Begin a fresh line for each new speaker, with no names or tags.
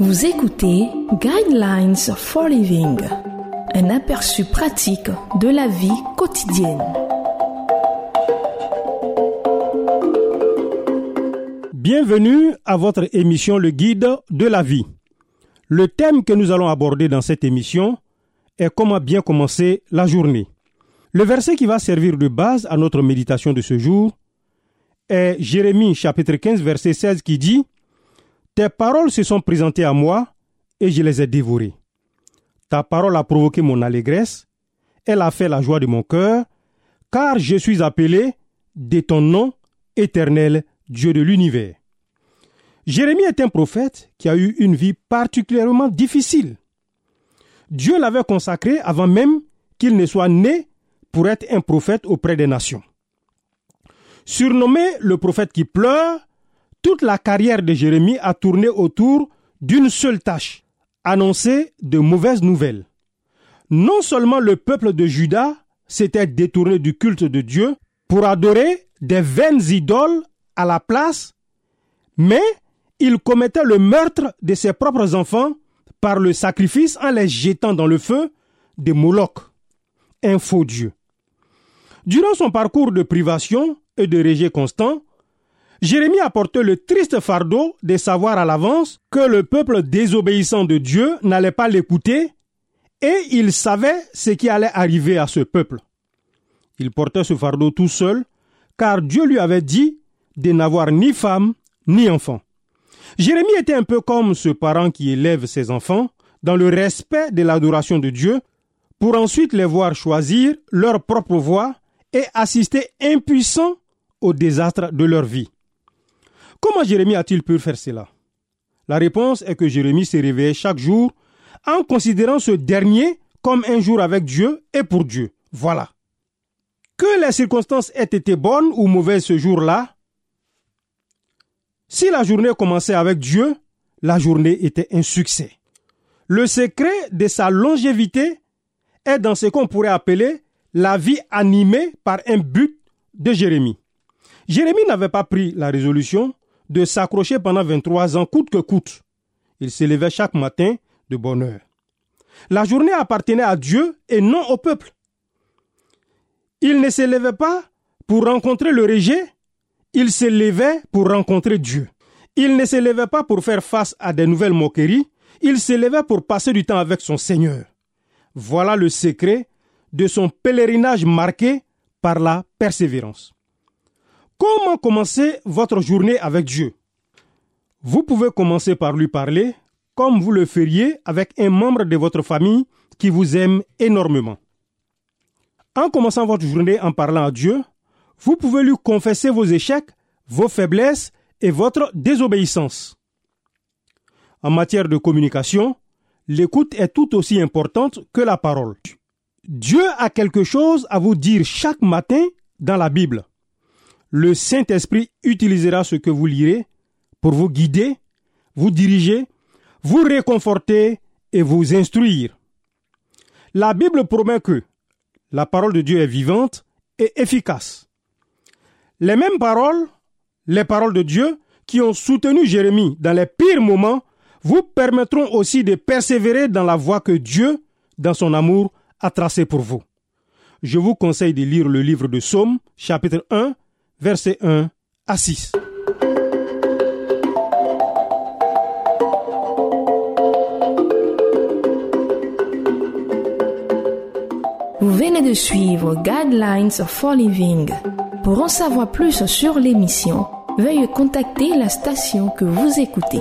Vous écoutez Guidelines for Living, un aperçu pratique de la vie quotidienne.
Bienvenue à votre émission Le Guide de la vie. Le thème que nous allons aborder dans cette émission est comment bien commencer la journée. Le verset qui va servir de base à notre méditation de ce jour est Jérémie chapitre 15 verset 16 qui dit Tes paroles se sont présentées à moi et je les ai dévorées. Ta parole a provoqué mon allégresse, elle a fait la joie de mon cœur, car je suis appelé de ton nom éternel Dieu de l'univers. Jérémie est un prophète qui a eu une vie particulièrement difficile. Dieu l'avait consacré avant même qu'il ne soit né pour être un prophète auprès des nations. Surnommé le prophète qui pleure, toute la carrière de Jérémie a tourné autour d'une seule tâche, annoncer de mauvaises nouvelles. Non seulement le peuple de Juda s'était détourné du culte de Dieu pour adorer des vaines idoles à la place, mais il commettait le meurtre de ses propres enfants par le sacrifice en les jetant dans le feu de Moloch, un faux Dieu. Durant son parcours de privation et de rejet constant, Jérémie apportait le triste fardeau de savoir à l'avance que le peuple désobéissant de Dieu n'allait pas l'écouter et il savait ce qui allait arriver à ce peuple. Il portait ce fardeau tout seul car Dieu lui avait dit de n'avoir ni femme ni enfant. Jérémie était un peu comme ce parent qui élève ses enfants dans le respect de l'adoration de Dieu pour ensuite les voir choisir leur propre voie et assister impuissants au désastre de leur vie. Comment Jérémie a-t-il pu faire cela? La réponse est que Jérémie s'est réveillé chaque jour en considérant ce dernier comme un jour avec Dieu et pour Dieu. Voilà. Que les circonstances aient été bonnes ou mauvaises ce jour-là, si la journée commençait avec Dieu, la journée était un succès. Le secret de sa longévité est dans ce qu'on pourrait appeler la vie animée par un but de Jérémie. Jérémie n'avait pas pris la résolution de s'accrocher pendant 23 ans coûte que coûte. Il s'élevait chaque matin de bonne heure. La journée appartenait à Dieu et non au peuple. Il ne s'élevait pas pour rencontrer le rejet, il se levait pour rencontrer Dieu. Il ne se levait pas pour faire face à des nouvelles moqueries, il se levait pour passer du temps avec son Seigneur. Voilà le secret de son pèlerinage marqué par la persévérance. Comment commencer votre journée avec Dieu? Vous pouvez commencer par lui parler comme vous le feriez avec un membre de votre famille qui vous aime énormément. En commençant votre journée en parlant à Dieu, vous pouvez lui confesser vos échecs, vos faiblesses et votre désobéissance. En matière de communication, l'écoute est tout aussi importante que la parole. Dieu a quelque chose à vous dire chaque matin dans la Bible. Le Saint-Esprit utilisera ce que vous lirez pour vous guider, vous diriger, vous réconforter et vous instruire. La Bible promet que la parole de Dieu est vivante et efficace. Les mêmes paroles, les paroles de Dieu qui ont soutenu Jérémie dans les pires moments, vous permettront aussi de persévérer dans la voie que Dieu, dans son amour, a tracée pour vous. Je vous conseille de lire le livre de Psaume, chapitre 1, verset 1 à 6.
Vous venez de suivre Guidelines for Living. Pour en savoir plus sur l'émission, veuillez contacter la station que vous écoutez.